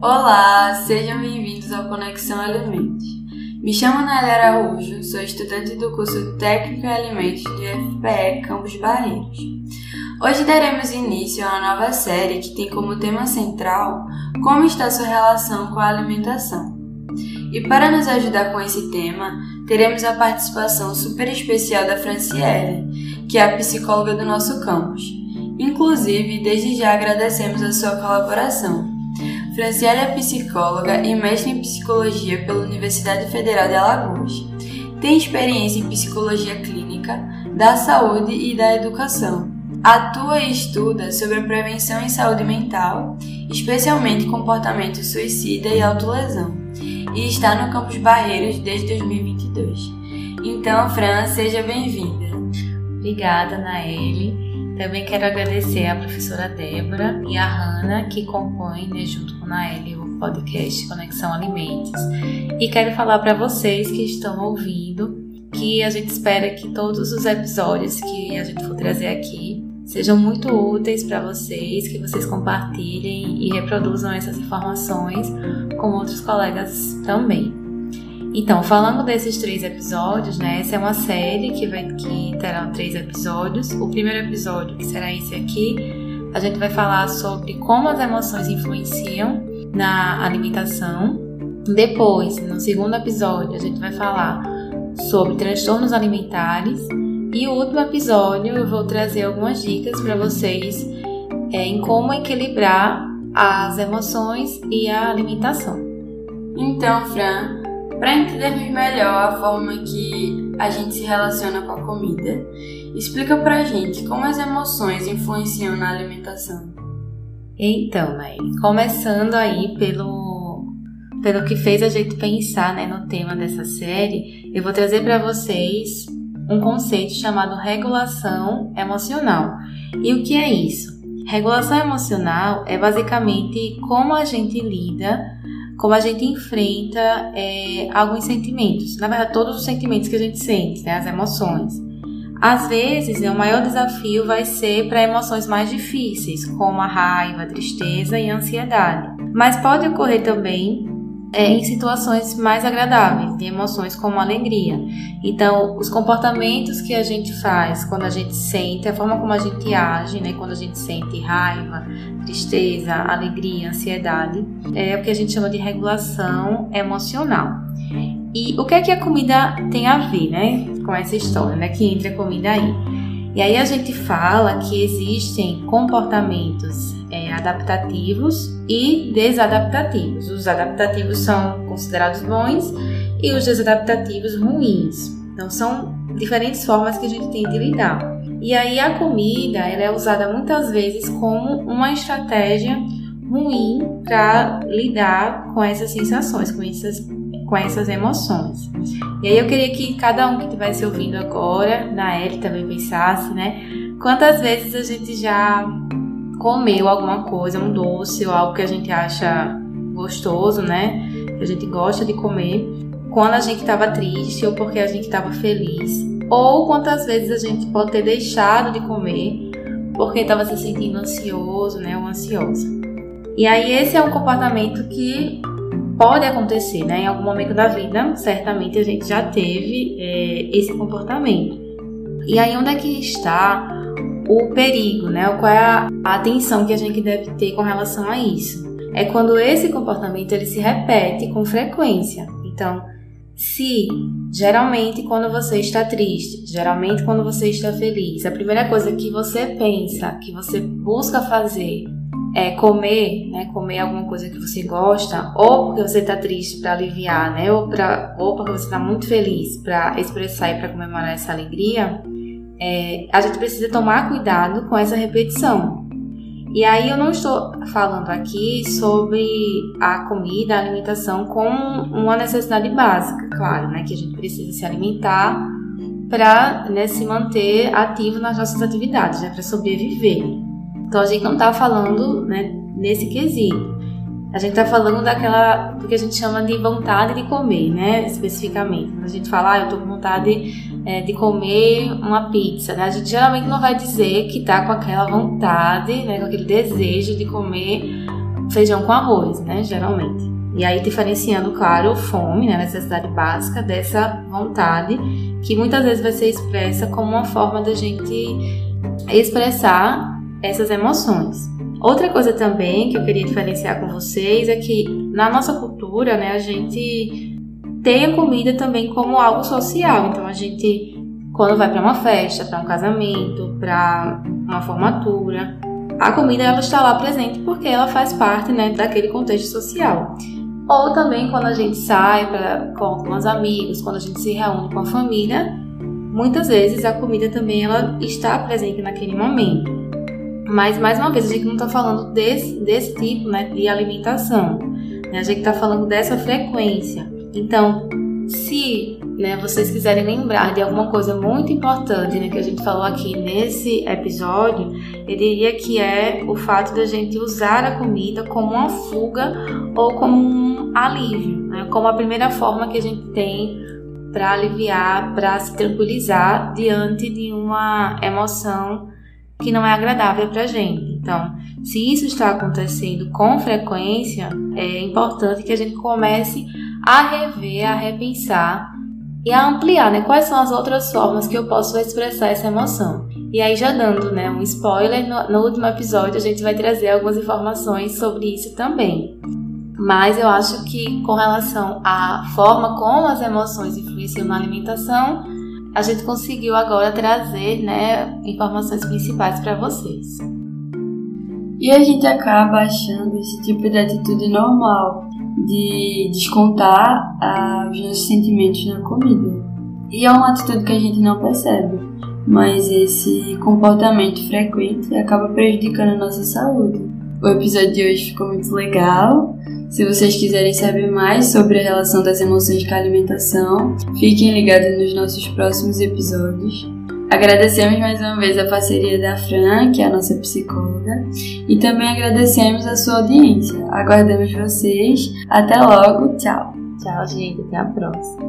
Olá, sejam bem-vindos ao Conexão Alimentos. Me chamo Nadia Araújo, sou estudante do curso Técnico em Alimentos de FPE Campos Barreiros. Hoje daremos início a uma nova série que tem como tema central como está sua relação com a alimentação. E para nos ajudar com esse tema, teremos a participação super especial da Franciele, que é a psicóloga do nosso campus. Inclusive, desde já agradecemos a sua colaboração. Franciele é psicóloga e mestre em psicologia pela Universidade Federal de Alagoas. Tem experiência em psicologia clínica, da saúde e da educação. Atua e estuda sobre a prevenção em saúde mental, especialmente comportamento suicida e autolesão, e está no Campus Barreiros desde 2022. Então, Fran, seja bem-vinda. Obrigada, Naeli. Também quero agradecer à professora Débora e a Hanna, que compõem, né, junto com a Naeli, o podcast Conexão Alimentos. E quero falar para vocês que estão ouvindo que a gente espera que todos os episódios que a gente for trazer aqui sejam muito úteis para vocês, que vocês compartilhem e reproduzam essas informações com outros colegas também. Então, falando desses três episódios, né? Essa é uma série que vai que terá três episódios. O primeiro episódio, que será esse aqui, a gente vai falar sobre como as emoções influenciam na alimentação. Depois, no segundo episódio, a gente vai falar sobre transtornos alimentares e o último episódio eu vou trazer algumas dicas para vocês é, em como equilibrar as emoções e a alimentação. Então, Fran, para entendermos melhor a forma que a gente se relaciona com a comida, explica pra gente como as emoções influenciam na alimentação. Então, Nair, começando aí pelo, pelo que fez a gente pensar né, no tema dessa série, eu vou trazer para vocês um conceito chamado regulação emocional. E o que é isso? Regulação emocional é basicamente como a gente lida, como a gente enfrenta é, alguns sentimentos. Na verdade, todos os sentimentos que a gente sente, né, as emoções. Às vezes, o maior desafio vai ser para emoções mais difíceis, como a raiva, a tristeza e a ansiedade. Mas pode ocorrer também é, em situações mais agradáveis, de emoções como alegria. Então, os comportamentos que a gente faz quando a gente sente, a forma como a gente age, né, quando a gente sente raiva, tristeza, alegria, ansiedade, é o que a gente chama de regulação emocional. E o que é que a comida tem a ver, né, com essa história, né, que entra a comida aí? E aí a gente fala que existem comportamentos é, adaptativos e desadaptativos. Os adaptativos são considerados bons e os desadaptativos ruins. Então são diferentes formas que a gente tem de lidar. E aí a comida ela é usada muitas vezes como uma estratégia ruim para lidar com essas sensações, com essas com essas emoções. E aí eu queria que cada um que estivesse ouvindo agora, na L também pensasse, né? Quantas vezes a gente já comeu alguma coisa, um doce ou algo que a gente acha gostoso, né? Que a gente gosta de comer, quando a gente estava triste ou porque a gente estava feliz. Ou quantas vezes a gente pode ter deixado de comer porque estava se sentindo ansioso, né? Ou ansiosa. E aí esse é um comportamento que pode acontecer, né? Em algum momento da vida, certamente a gente já teve é, esse comportamento. E aí onde é que está o perigo, né? Qual é a atenção que a gente deve ter com relação a isso? É quando esse comportamento ele se repete com frequência. Então, se geralmente quando você está triste, geralmente quando você está feliz, a primeira coisa que você pensa, que você busca fazer é comer, né, comer alguma coisa que você gosta, ou porque você está triste para aliviar, né, ou, pra, ou porque você está muito feliz para expressar e para comemorar essa alegria, é, a gente precisa tomar cuidado com essa repetição. E aí eu não estou falando aqui sobre a comida, a alimentação como uma necessidade básica, claro, né? Que a gente precisa se alimentar para né, se manter ativo nas nossas atividades, né? Para sobreviver. Então a gente não está falando né, nesse quesito. A gente está falando daquela do que a gente chama de vontade de comer, né? Especificamente. Quando a gente fala, ah, eu estou com vontade é, de comer uma pizza, né? A gente geralmente não vai dizer que está com aquela vontade, né? Com aquele desejo de comer feijão com arroz, né, geralmente. E aí diferenciando, claro, fome, né, necessidade básica dessa vontade que muitas vezes vai ser expressa como uma forma da gente expressar essas emoções. Outra coisa também que eu queria diferenciar com vocês é que na nossa cultura, né, a gente tem a comida também como algo social. Então a gente quando vai para uma festa, para um casamento, para uma formatura, a comida ela está lá presente porque ela faz parte, né, daquele contexto social. Ou também quando a gente sai pra, com, com os amigos, quando a gente se reúne com a família, muitas vezes a comida também ela está presente naquele momento. Mas, mais uma vez, a gente não está falando desse, desse tipo né, de alimentação. Né? A gente está falando dessa frequência. Então, se né, vocês quiserem lembrar de alguma coisa muito importante né, que a gente falou aqui nesse episódio, eu diria que é o fato da gente usar a comida como uma fuga ou como um alívio, né, como a primeira forma que a gente tem para aliviar, para se tranquilizar diante de uma emoção que não é agradável para a gente. Então, se isso está acontecendo com frequência, é importante que a gente comece a rever, a repensar e a ampliar, né? Quais são as outras formas que eu posso expressar essa emoção? E aí, já dando né, um spoiler, no, no último episódio a gente vai trazer algumas informações sobre isso também. Mas eu acho que com relação à forma como as emoções influenciam na alimentação, a gente conseguiu agora trazer né, informações principais para vocês. E a gente acaba achando esse tipo de atitude normal, de descontar ah, os nossos sentimentos na comida. E é uma atitude que a gente não percebe, mas esse comportamento frequente acaba prejudicando a nossa saúde. O episódio de hoje ficou muito legal. Se vocês quiserem saber mais sobre a relação das emoções com a alimentação, fiquem ligados nos nossos próximos episódios. Agradecemos mais uma vez a parceria da Fran, que é a nossa psicóloga, e também agradecemos a sua audiência. Aguardamos vocês. Até logo. Tchau. Tchau, gente. Até a próxima.